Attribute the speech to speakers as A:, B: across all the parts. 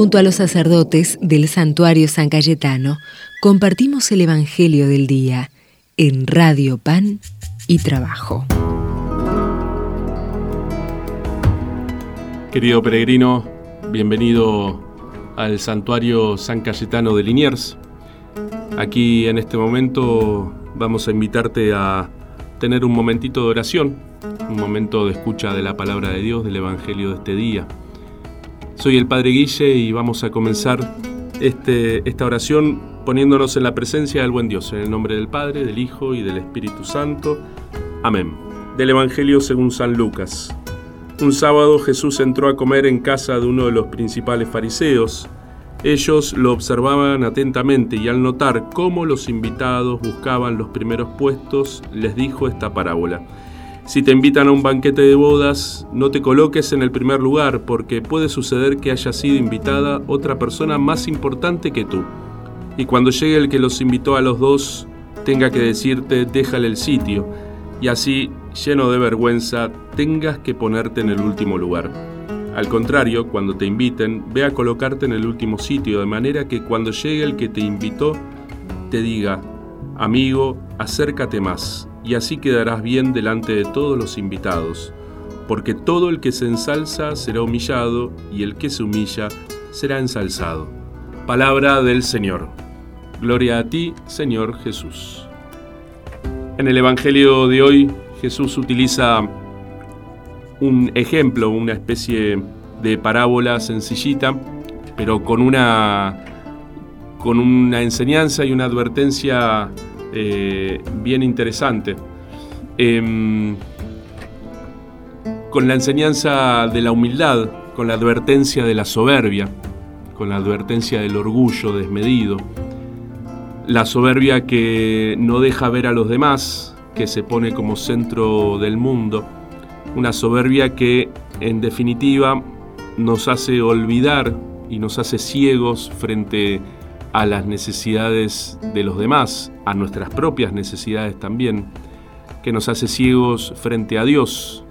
A: Junto a los sacerdotes del santuario San Cayetano, compartimos el Evangelio del Día en Radio Pan y Trabajo. Querido peregrino, bienvenido al santuario San Cayetano de Liniers.
B: Aquí en este momento vamos a invitarte a tener un momentito de oración, un momento de escucha de la palabra de Dios, del Evangelio de este día soy el Padre Guille y vamos a comenzar este, esta oración poniéndonos en la presencia del buen Dios, en el nombre del Padre, del Hijo y del Espíritu Santo. Amén. Del Evangelio según San Lucas. Un sábado Jesús entró a comer en casa de uno de los principales fariseos. Ellos lo observaban atentamente y al notar cómo los invitados buscaban los primeros puestos, les dijo esta parábola. Si te invitan a un banquete de bodas, no te coloques en el primer lugar porque puede suceder que haya sido invitada otra persona más importante que tú. Y cuando llegue el que los invitó a los dos, tenga que decirte déjale el sitio. Y así, lleno de vergüenza, tengas que ponerte en el último lugar. Al contrario, cuando te inviten, ve a colocarte en el último sitio, de manera que cuando llegue el que te invitó, te diga, amigo, acércate más y así quedarás bien delante de todos los invitados, porque todo el que se ensalza será humillado y el que se humilla será ensalzado. Palabra del Señor. Gloria a ti, Señor Jesús. En el Evangelio de hoy, Jesús utiliza un ejemplo, una especie de parábola sencillita, pero con una, con una enseñanza y una advertencia eh, bien interesante. Em, con la enseñanza de la humildad, con la advertencia de la soberbia, con la advertencia del orgullo desmedido, la soberbia que no deja ver a los demás, que se pone como centro del mundo, una soberbia que en definitiva nos hace olvidar y nos hace ciegos frente a a las necesidades de los demás, a nuestras propias necesidades también, que nos hace ciegos frente a Dios,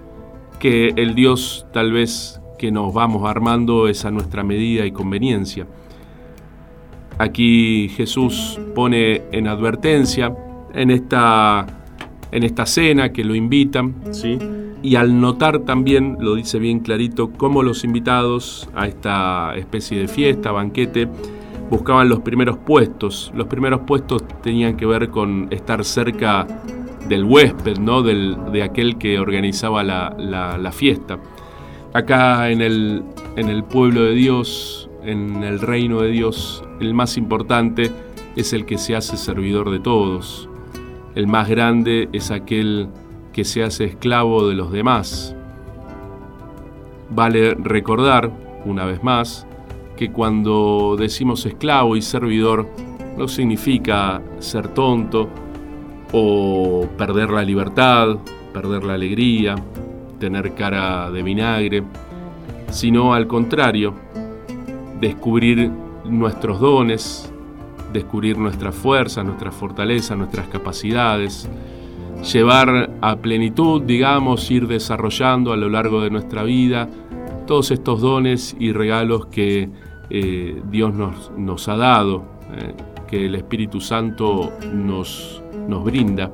B: que el Dios tal vez que nos vamos armando es a nuestra medida y conveniencia. Aquí Jesús pone en advertencia en esta, en esta cena que lo invitan, ¿sí? y al notar también, lo dice bien clarito, cómo los invitados a esta especie de fiesta, banquete, buscaban los primeros puestos. Los primeros puestos tenían que ver con estar cerca del huésped, ¿no? de aquel que organizaba la, fiesta. Acá en el, en el pueblo de Dios, en el reino de Dios, el más importante es el que se hace servidor de todos. El más grande es aquel que se hace esclavo de los demás. Vale recordar, una vez más, que cuando decimos esclavo y servidor no significa ser tonto o perder la libertad, perder la alegría, tener cara de vinagre, sino al contrario, descubrir nuestros dones, descubrir nuestras fuerzas, nuestras fortalezas, nuestras capacidades, llevar a plenitud, digamos, ir desarrollando a lo largo de nuestra vida todos estos dones y regalos que eh, Dios nos, ha dado, eh, que el Espíritu Santo nos, nos brinda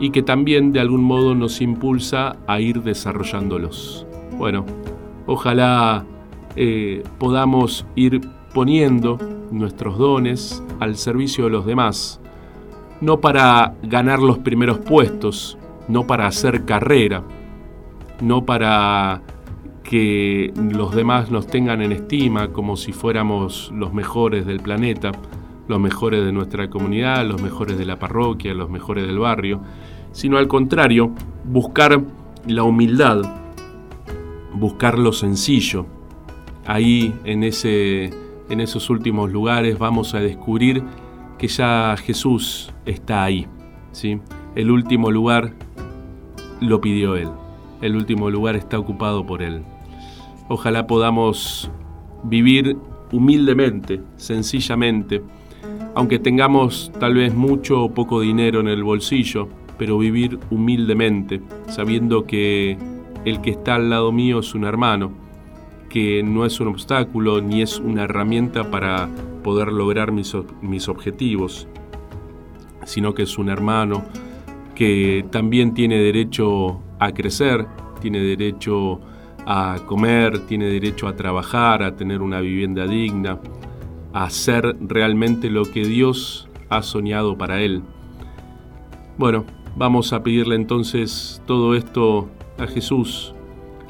B: y que también de algún modo nos impulsa a ir desarrollándolos. Bueno, ojalá eh, podamos ir poniendo nuestros dones al servicio de los demás, no para ganar los primeros puestos, no para hacer carrera, no para que los demás nos tengan en estima como si fuéramos los mejores del planeta, los mejores de nuestra comunidad, los mejores de la parroquia, los mejores del barrio, sino al contrario, buscar la humildad, buscar lo sencillo. Ahí en, ese, en esos últimos lugares vamos a descubrir que ya Jesús está ahí. ¿sí? El último lugar lo pidió Él. El último lugar está ocupado por Él. Ojalá podamos vivir humildemente, sencillamente, aunque tengamos tal vez mucho o poco dinero en el bolsillo, pero vivir humildemente, sabiendo que el que está al lado mío es un hermano, que no es un obstáculo ni es una herramienta para poder lograr mis, mis objetivos, sino que es un hermano que también tiene derecho a crecer, tiene derecho a a comer, tiene derecho a trabajar, a tener una vivienda digna, a hacer realmente lo que Dios ha soñado para él. Bueno, vamos a pedirle entonces todo esto a Jesús,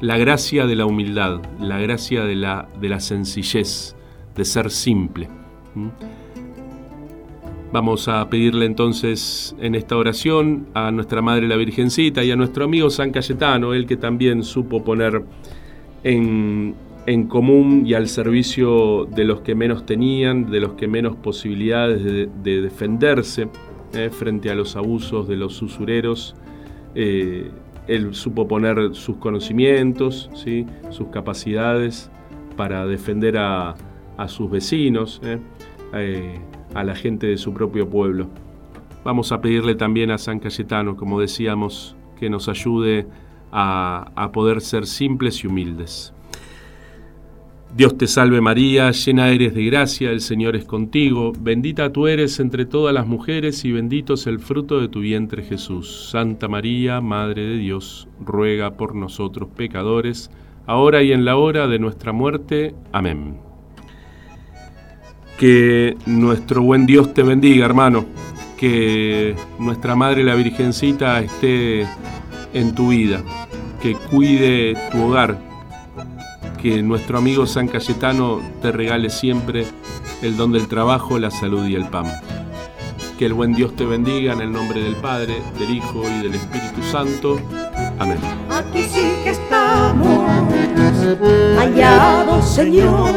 B: la gracia de la humildad, la gracia de la, de la sencillez, de ser simple. Vamos a pedirle entonces en esta oración a nuestra Madre la Virgencita y a nuestro amigo San Cayetano, el que también supo poner en, común y al servicio de los que menos tenían, de los que menos posibilidades de, defenderse eh, frente a los abusos de los usureros. Eh, él supo poner sus conocimientos, sus capacidades para defender a, a sus vecinos. ¿eh? a la gente de su propio pueblo. Vamos a pedirle también a San Cayetano, como decíamos, que nos ayude a, a poder ser simples y humildes. Dios te salve María, llena eres de gracia, el Señor es contigo, bendita tú eres entre todas las mujeres y bendito es el fruto de tu vientre Jesús. Santa María, Madre de Dios, ruega por nosotros pecadores, ahora y en la hora de nuestra muerte. Amén. Que nuestro buen Dios te bendiga, hermano. Que nuestra Madre la Virgencita esté en tu vida. Que cuide tu hogar. Que nuestro amigo San Cayetano te regale siempre el don del trabajo, la salud y el pan. Que el buen Dios te bendiga en el nombre del Padre, del Hijo y del Espíritu Santo. Amén. Aquí sí que estamos hallados, Señor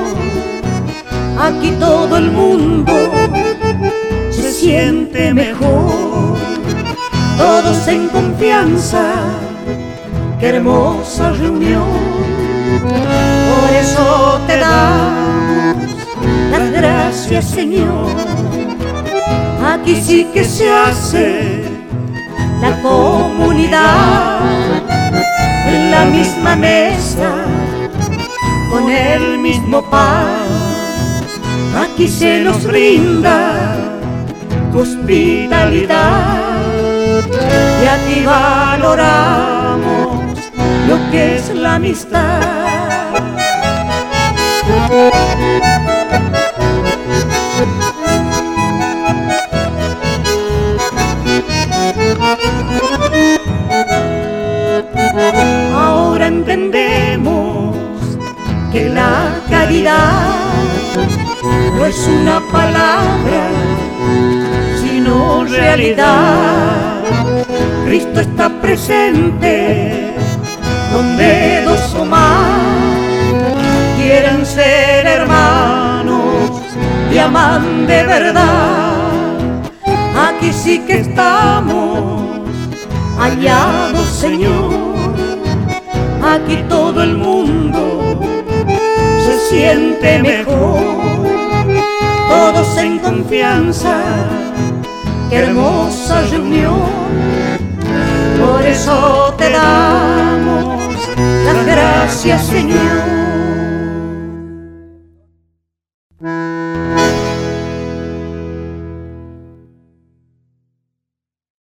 C: aquí todo el mundo se siente mejor, todos en confianza, qué hermosa reunión. Por eso te damos las gracias, Señor. Aquí sí que se hace la comunidad en la misma mesa, con el mismo pan aquí se nos brinda tu hospitalidad y aquí valoramos lo que es la amistad. es una palabra, sino realidad. Cristo está presente donde dos o más quieren ser hermanos y aman de verdad. Aquí sí que estamos hallados, Señor. Aquí todo el mundo se siente mejor todos en confianza. Qué hermosa reunión, por eso te damos las gracias, Señor.